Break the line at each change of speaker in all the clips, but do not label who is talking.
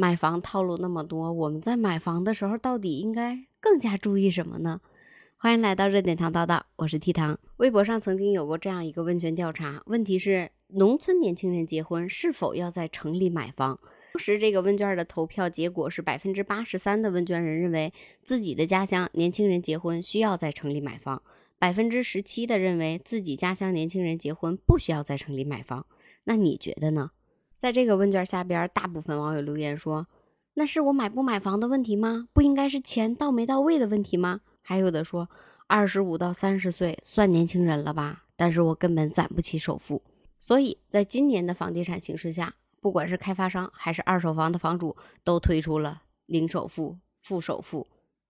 买房套路那么多，我们在买房的时候到底应该更加注意什么呢？欢迎来到热点糖叨叨，我是 T 糖。微博上曾经有过这样一个问卷调查，问题是农村年轻人结婚是否要在城里买房？当时这个问卷的投票结果是百分之八十三的问卷人认为自己的家乡年轻人结婚需要在城里买房，百分之十七的认为自己家乡年轻人结婚不需要在城里买房。那你觉得呢？在这个问卷下边，大部分网友留言说：“那是我买不买房的问题吗？不应该是钱到没到位的问题吗？”还有的说：“二十五到三十岁算年轻人了吧？但是我根本攒不起首付。”所以，在今年的房地产形势下，不管是开发商还是二手房的房主，都推出了零首付、负首付、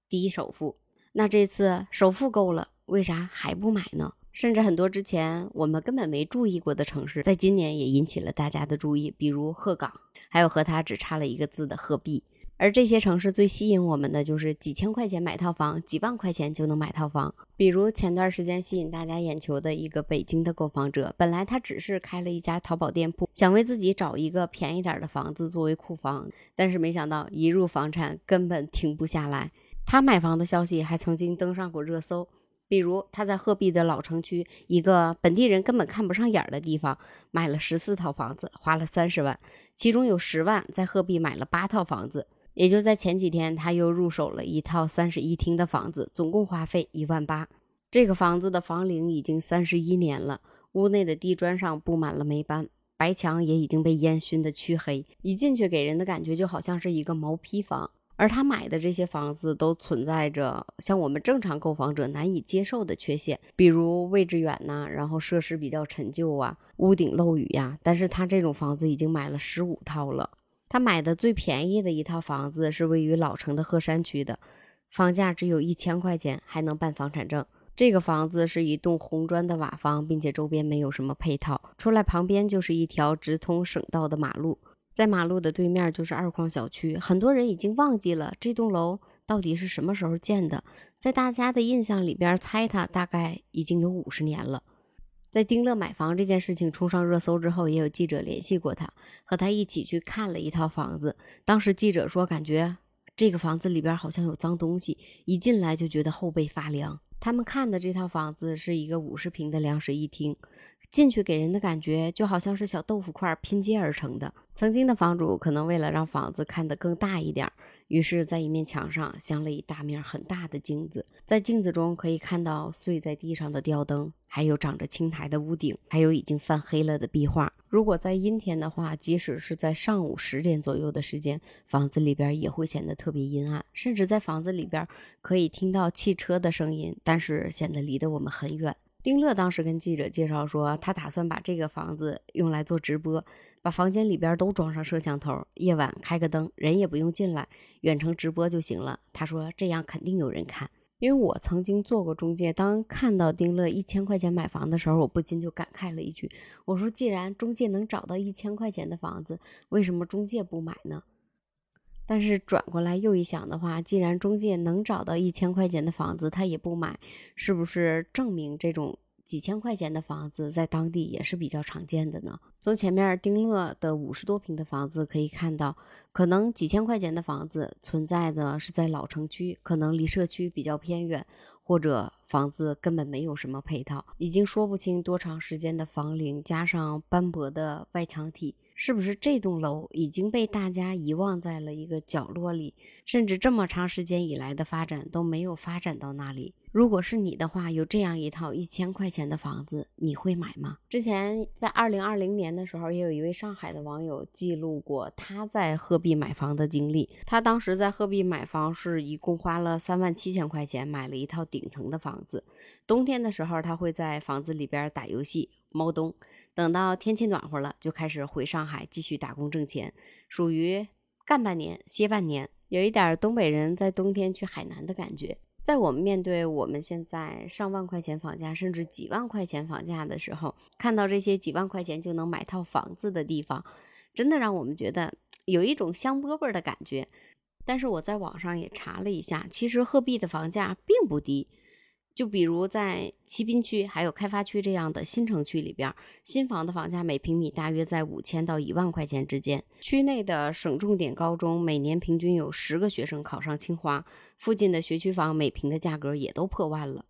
低首付。那这次首付够了，为啥还不买呢？甚至很多之前我们根本没注意过的城市，在今年也引起了大家的注意，比如鹤岗，还有和它只差了一个字的鹤壁。而这些城市最吸引我们的就是几千块钱买套房，几万块钱就能买套房。比如前段时间吸引大家眼球的一个北京的购房者，本来他只是开了一家淘宝店铺，想为自己找一个便宜点的房子作为库房，但是没想到一入房产根本停不下来。他买房的消息还曾经登上过热搜。比如他在鹤壁的老城区一个本地人根本看不上眼的地方买了十四套房子，花了三十万，其中有十万在鹤壁买了八套房子。也就在前几天，他又入手了一套三室一厅的房子，总共花费一万八。这个房子的房龄已经三十一年了，屋内的地砖上布满了霉斑，白墙也已经被烟熏得黢黑，一进去给人的感觉就好像是一个毛坯房。而他买的这些房子都存在着像我们正常购房者难以接受的缺陷，比如位置远呐，然后设施比较陈旧啊，屋顶漏雨呀。但是他这种房子已经买了十五套了。他买的最便宜的一套房子是位于老城的鹤山区的，房价只有一千块钱，还能办房产证。这个房子是一栋红砖的瓦房，并且周边没有什么配套，出来旁边就是一条直通省道的马路。在马路的对面就是二矿小区，很多人已经忘记了这栋楼到底是什么时候建的。在大家的印象里边，猜它大概已经有五十年了。在丁乐买房这件事情冲上热搜之后，也有记者联系过他，和他一起去看了一套房子。当时记者说，感觉这个房子里边好像有脏东西，一进来就觉得后背发凉。他们看的这套房子是一个五十平的两室一厅，进去给人的感觉就好像是小豆腐块拼接而成的。曾经的房主可能为了让房子看得更大一点，于是在一面墙上镶了一大面很大的镜子，在镜子中可以看到碎在地上的吊灯。还有长着青苔的屋顶，还有已经泛黑了的壁画。如果在阴天的话，即使是在上午十点左右的时间，房子里边也会显得特别阴暗，甚至在房子里边可以听到汽车的声音，但是显得离得我们很远。丁乐当时跟记者介绍说，他打算把这个房子用来做直播，把房间里边都装上摄像头，夜晚开个灯，人也不用进来，远程直播就行了。他说这样肯定有人看。因为我曾经做过中介，当看到丁乐一千块钱买房的时候，我不禁就感慨了一句：“我说，既然中介能找到一千块钱的房子，为什么中介不买呢？”但是转过来又一想的话，既然中介能找到一千块钱的房子，他也不买，是不是证明这种？几千块钱的房子在当地也是比较常见的呢。从前面丁乐的五十多平的房子可以看到，可能几千块钱的房子存在的是在老城区，可能离社区比较偏远，或者房子根本没有什么配套，已经说不清多长时间的房龄，加上斑驳的外墙体。是不是这栋楼已经被大家遗忘在了一个角落里，甚至这么长时间以来的发展都没有发展到那里？如果是你的话，有这样一套一千块钱的房子，你会买吗？之前在二零二零年的时候，也有一位上海的网友记录过他在鹤壁买房的经历。他当时在鹤壁买房是一共花了三万七千块钱买了一套顶层的房子。冬天的时候，他会在房子里边打游戏。猫冬，等到天气暖和了，就开始回上海继续打工挣钱，属于干半年歇半年，有一点东北人在冬天去海南的感觉。在我们面对我们现在上万块钱房价，甚至几万块钱房价的时候，看到这些几万块钱就能买套房子的地方，真的让我们觉得有一种香饽饽的感觉。但是我在网上也查了一下，其实鹤壁的房价并不低。就比如在齐滨区还有开发区这样的新城区里边，新房的房价每平米大约在五千到一万块钱之间。区内的省重点高中每年平均有十个学生考上清华，附近的学区房每平的价格也都破万了。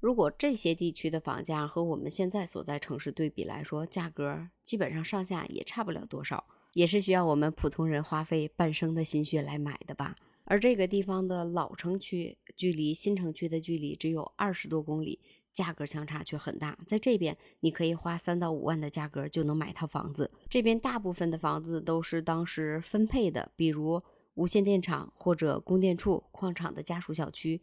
如果这些地区的房价和我们现在所在城市对比来说，价格基本上上下也差不了多少，也是需要我们普通人花费半生的心血来买的吧。而这个地方的老城区距离新城区的距离只有二十多公里，价格相差却很大。在这边，你可以花三到五万的价格就能买套房子。这边大部分的房子都是当时分配的，比如无线电厂或者供电处、矿场的家属小区。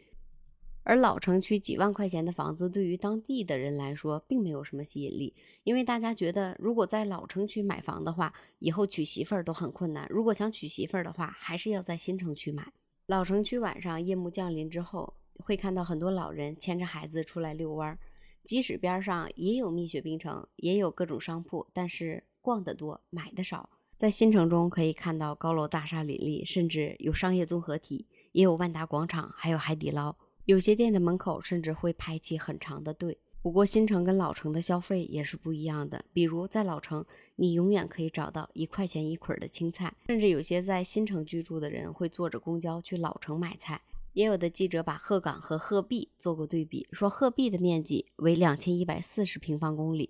而老城区几万块钱的房子，对于当地的人来说，并没有什么吸引力，因为大家觉得，如果在老城区买房的话，以后娶媳妇儿都很困难。如果想娶媳妇儿的话，还是要在新城区买。老城区晚上夜幕降临之后，会看到很多老人牵着孩子出来遛弯儿。即使边上也有蜜雪冰城，也有各种商铺，但是逛得多，买的少。在新城中可以看到高楼大厦林立，甚至有商业综合体，也有万达广场，还有海底捞。有些店的门口甚至会排起很长的队。不过新城跟老城的消费也是不一样的。比如在老城，你永远可以找到一块钱一捆的青菜，甚至有些在新城居住的人会坐着公交去老城买菜。也有的记者把鹤岗和鹤壁做过对比，说鹤壁的面积为两千一百四十平方公里，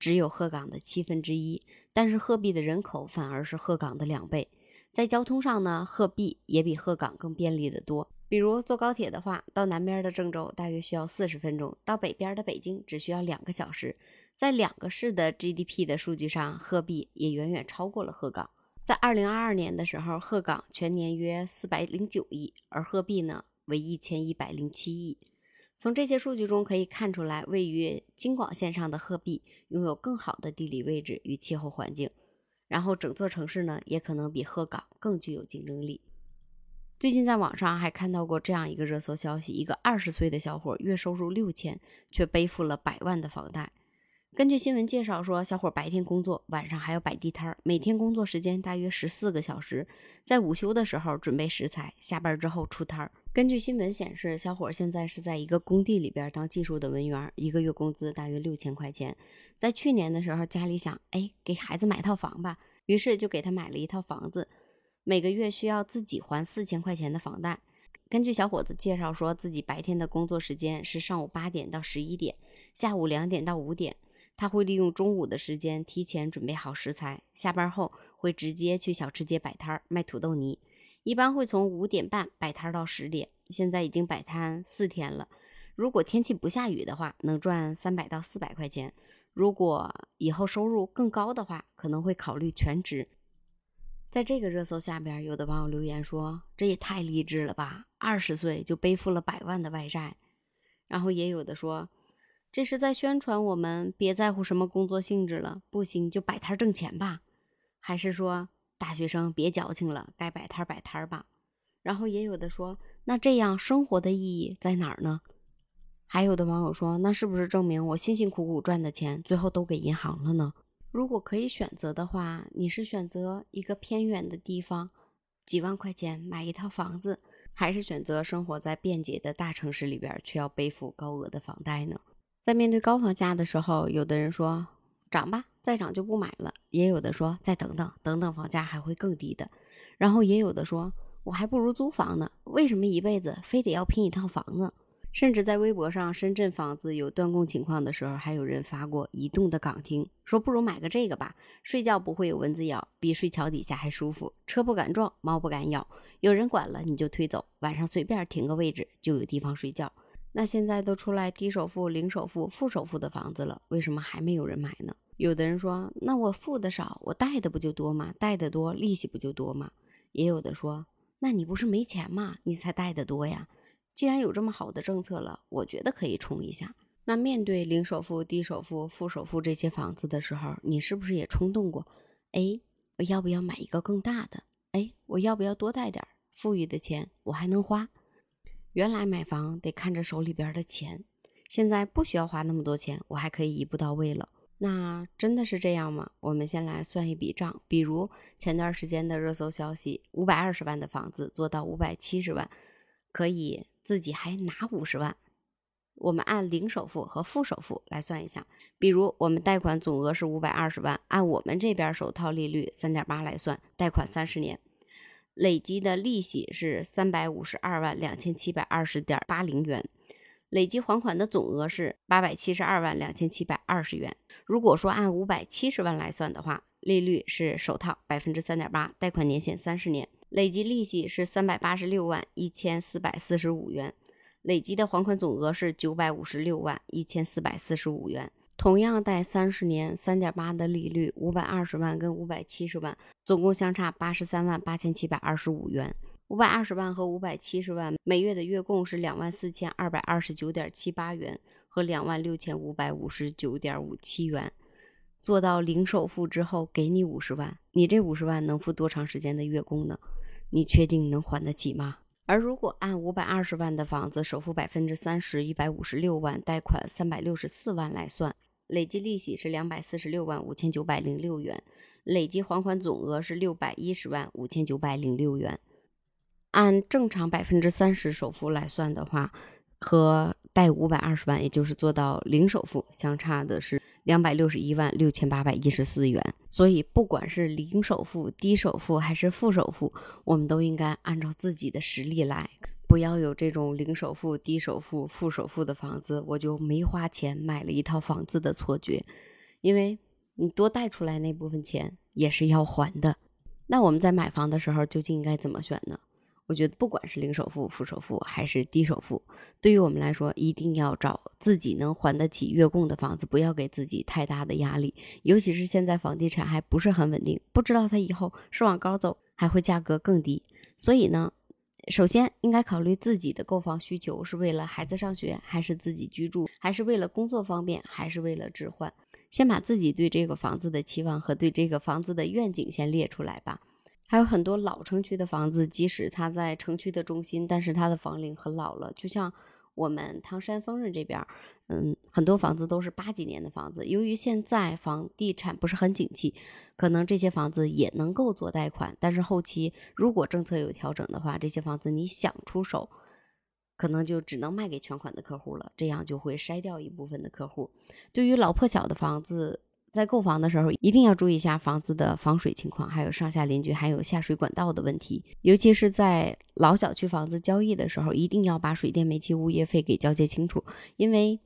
只有鹤岗的七分之一，但是鹤壁的人口反而是鹤岗的两倍。在交通上呢，鹤壁也比鹤岗更便利得多。比如坐高铁的话，到南边的郑州大约需要四十分钟，到北边的北京只需要两个小时。在两个市的 GDP 的数据上，鹤壁也远远超过了鹤岗。在二零二二年的时候，鹤岗全年约四百零九亿，而鹤壁呢为一千一百零七亿。从这些数据中可以看出来，位于京广线上的鹤壁拥有更好的地理位置与气候环境，然后整座城市呢也可能比鹤岗更具有竞争力。最近在网上还看到过这样一个热搜消息：一个二十岁的小伙月收入六千，却背负了百万的房贷。根据新闻介绍说，小伙白天工作，晚上还要摆地摊儿，每天工作时间大约十四个小时，在午休的时候准备食材，下班之后出摊儿。根据新闻显示，小伙现在是在一个工地里边当技术的文员，一个月工资大约六千块钱。在去年的时候，家里想，哎，给孩子买套房吧，于是就给他买了一套房子。每个月需要自己还四千块钱的房贷。根据小伙子介绍，说自己白天的工作时间是上午八点到十一点，下午两点到五点。他会利用中午的时间提前准备好食材，下班后会直接去小吃街摆摊卖土豆泥。一般会从五点半摆摊到十点。现在已经摆摊四天了。如果天气不下雨的话，能赚三百到四百块钱。如果以后收入更高的话，可能会考虑全职。在这个热搜下边，有的网友留言说：“这也太励志了吧！二十岁就背负了百万的外债。”然后也有的说：“这是在宣传我们别在乎什么工作性质了，不行就摆摊挣钱吧。”还是说大学生别矫情了，该摆摊摆摊吧。然后也有的说：“那这样生活的意义在哪儿呢？”还有的网友说：“那是不是证明我辛辛苦苦赚的钱最后都给银行了呢？”如果可以选择的话，你是选择一个偏远的地方，几万块钱买一套房子，还是选择生活在便捷的大城市里边，却要背负高额的房贷呢？在面对高房价的时候，有的人说涨吧，再涨就不买了；也有的说再等等，等等房价还会更低的。然后也有的说，我还不如租房呢，为什么一辈子非得要拼一套房呢？甚至在微博上，深圳房子有断供情况的时候，还有人发过移动的岗亭，说不如买个这个吧，睡觉不会有蚊子咬，比睡桥底下还舒服，车不敢撞，猫不敢咬，有人管了你就推走，晚上随便停个位置就有地方睡觉。那现在都出来低首付、零首付、负首付的房子了，为什么还没有人买呢？有的人说，那我付的少，我贷的不就多吗？贷的多，利息不就多吗？也有的说，那你不是没钱吗？你才贷的多呀。既然有这么好的政策了，我觉得可以冲一下。那面对零首付、低首付、负首付这些房子的时候，你是不是也冲动过？哎，我要不要买一个更大的？哎，我要不要多带点富裕的钱？我还能花。原来买房得看着手里边的钱，现在不需要花那么多钱，我还可以一步到位了。那真的是这样吗？我们先来算一笔账，比如前段时间的热搜消息：五百二十万的房子做到五百七十万，可以。自己还拿五十万，我们按零首付和负首付来算一下。比如我们贷款总额是五百二十万，按我们这边首套利率三点八来算，贷款三十年，累积的利息是三百五十二万两千七百二十点八零元，累计还款的总额是八百七十二万两千七百二十元。如果说按五百七十万来算的话，利率是首套百分之三点八，贷款年限三十年，累计利息是三百八十六万一千四百四十五元。累计的还款总额是九百五十六万一千四百四十五元。同样贷三十年，三点八的利率，五百二十万跟五百七十万总共相差八十三万八千七百二十五元。五百二十万和五百七十万每月的月供是两万四千二百二十九点七八元和两万六千五百五十九点五七元。做到零首付之后，给你五十万，你这五十万能付多长时间的月供呢？你确定能还得起吗？而如果按五百二十万的房子，首付百分之三十，一百五十六万，贷款三百六十四万来算，累计利息是两百四十六万五千九百零六元，累计还款总额是六百一十万五千九百零六元。按正常百分之三十首付来算的话，和贷五百二十万，也就是做到零首付，相差的是。两百六十一万六千八百一十四元，所以不管是零首付、低首付还是负首付，我们都应该按照自己的实力来，不要有这种零首付、低首付、负首付的房子，我就没花钱买了一套房子的错觉，因为你多贷出来那部分钱也是要还的。那我们在买房的时候究竟应该怎么选呢？我觉得不管是零首付、负首付还是低首付，对于我们来说，一定要找自己能还得起月供的房子，不要给自己太大的压力。尤其是现在房地产还不是很稳定，不知道它以后是往高走，还会价格更低。所以呢，首先应该考虑自己的购房需求是为了孩子上学，还是自己居住，还是为了工作方便，还是为了置换。先把自己对这个房子的期望和对这个房子的愿景先列出来吧。还有很多老城区的房子，即使它在城区的中心，但是它的房龄很老了。就像我们唐山丰润这边，嗯，很多房子都是八几年的房子。由于现在房地产不是很景气，可能这些房子也能够做贷款，但是后期如果政策有调整的话，这些房子你想出手，可能就只能卖给全款的客户了，这样就会筛掉一部分的客户。对于老破小的房子。在购房的时候，一定要注意一下房子的防水情况，还有上下邻居，还有下水管道的问题。尤其是在老小区房子交易的时候，一定要把水电煤气物业费给交接清楚。因为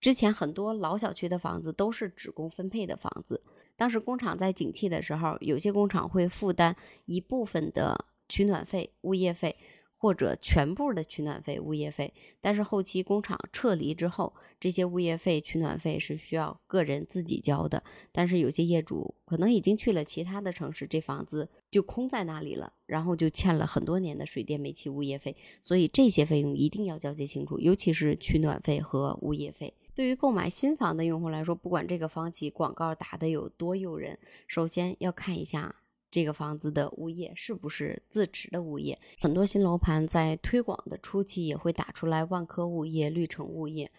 之前很多老小区的房子都是职工分配的房子，当时工厂在景气的时候，有些工厂会负担一部分的取暖费、物业费。或者全部的取暖费、物业费，但是后期工厂撤离之后，这些物业费、取暖费是需要个人自己交的。但是有些业主可能已经去了其他的城市，这房子就空在那里了，然后就欠了很多年的水电煤气物业费，所以这些费用一定要交接清楚，尤其是取暖费和物业费。对于购买新房的用户来说，不管这个房企广告打的有多诱人，首先要看一下。这个房子的物业是不是自持的物业？很多新楼盘在推广的初期也会打出来万科物业、绿城物业，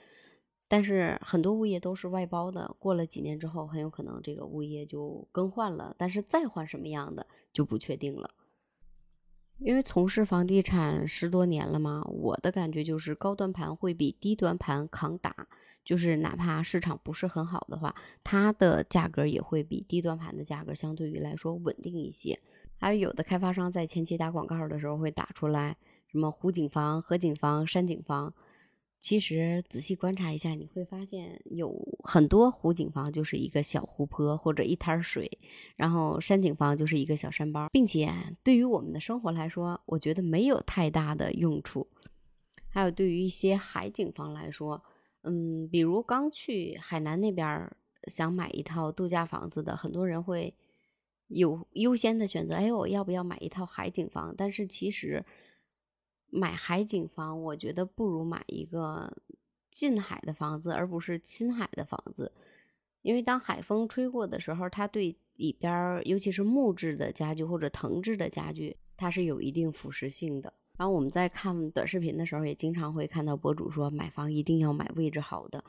但是很多物业都是外包的。过了几年之后，很有可能这个物业就更换了，但是再换什么样的就不确定了。因为从事房地产十多年了嘛，我的感觉就是高端盘会比低端盘抗打。就是哪怕市场不是很好的话，它的价格也会比低端盘的价格相对于来说稳定一些。还有有的开发商在前期打广告的时候会打出来什么湖景房、河景房、山景房，其实仔细观察一下，你会发现有很多湖景房就是一个小湖泊或者一滩水，然后山景房就是一个小山包，并且对于我们的生活来说，我觉得没有太大的用处。还有对于一些海景房来说。嗯，比如刚去海南那边想买一套度假房子的，很多人会有优先的选择。哎，我要不要买一套海景房？但是其实买海景房，我觉得不如买一个近海的房子，而不是亲海的房子。因为当海风吹过的时候，它对里边，尤其是木质的家具或者藤制的家具，它是有一定腐蚀性的。然后我们在看短视频的时候，也经常会看到博主说买房一定要买位置好的。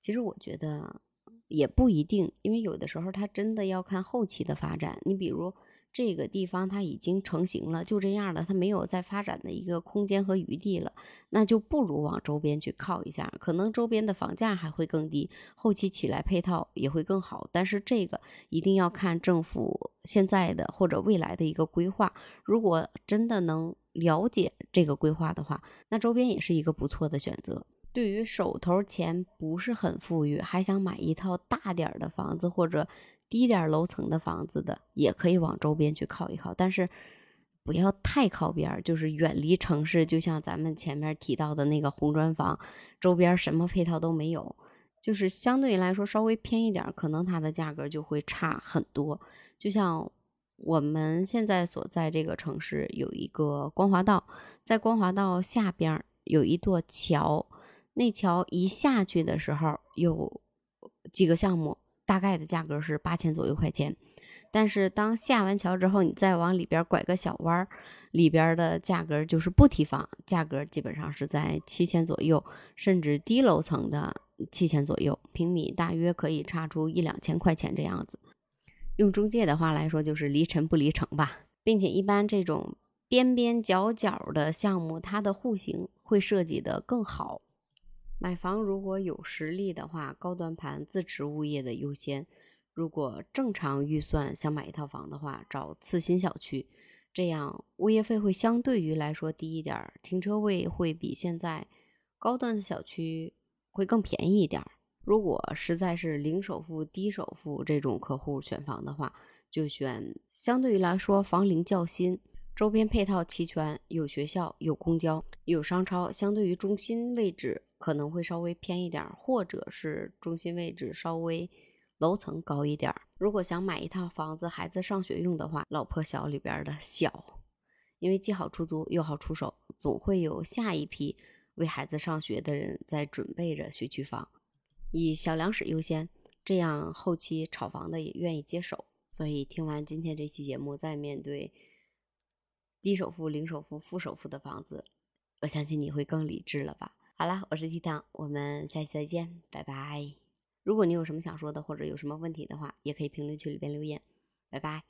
其实我觉得也不一定，因为有的时候它真的要看后期的发展。你比如这个地方它已经成型了，就这样了，它没有再发展的一个空间和余地了，那就不如往周边去靠一下，可能周边的房价还会更低，后期起来配套也会更好。但是这个一定要看政府现在的或者未来的一个规划，如果真的能了解这个规划的话，那周边也是一个不错的选择。对于手头钱不是很富裕，还想买一套大点儿的房子或者低点楼层的房子的，也可以往周边去靠一靠，但是不要太靠边，就是远离城市。就像咱们前面提到的那个红砖房，周边什么配套都没有，就是相对来说稍微偏一点，可能它的价格就会差很多。就像我们现在所在这个城市有一个光华道，在光华道下边有一座桥。那桥一下去的时候，有几个项目，大概的价格是八千左右块钱。但是当下完桥之后，你再往里边拐个小弯儿，里边的价格就是不提房，价格基本上是在七千左右，甚至低楼层的七千左右，平米大约可以差出一两千块钱这样子。用中介的话来说，就是离城不离城吧，并且一般这种边边角角的项目，它的户型会设计的更好。买房如果有实力的话，高端盘自持物业的优先。如果正常预算想买一套房的话，找次新小区，这样物业费会相对于来说低一点，停车位会比现在高端的小区会更便宜一点。如果实在是零首付、低首付这种客户选房的话，就选相对于来说房龄较新。周边配套齐全，有学校、有公交、有商超，相对于中心位置可能会稍微偏一点，或者是中心位置稍微楼层高一点。如果想买一套房子，孩子上学用的话，老破小里边的小，因为既好出租又好出手，总会有下一批为孩子上学的人在准备着学区房，以小两室优先，这样后期炒房的也愿意接手。所以听完今天这期节目，再面对。低首付、零首付、负首付的房子，我相信你会更理智了吧？好了，我是 T 糖，我们下期再见，拜拜。如果你有什么想说的，或者有什么问题的话，也可以评论区里边留言，拜拜。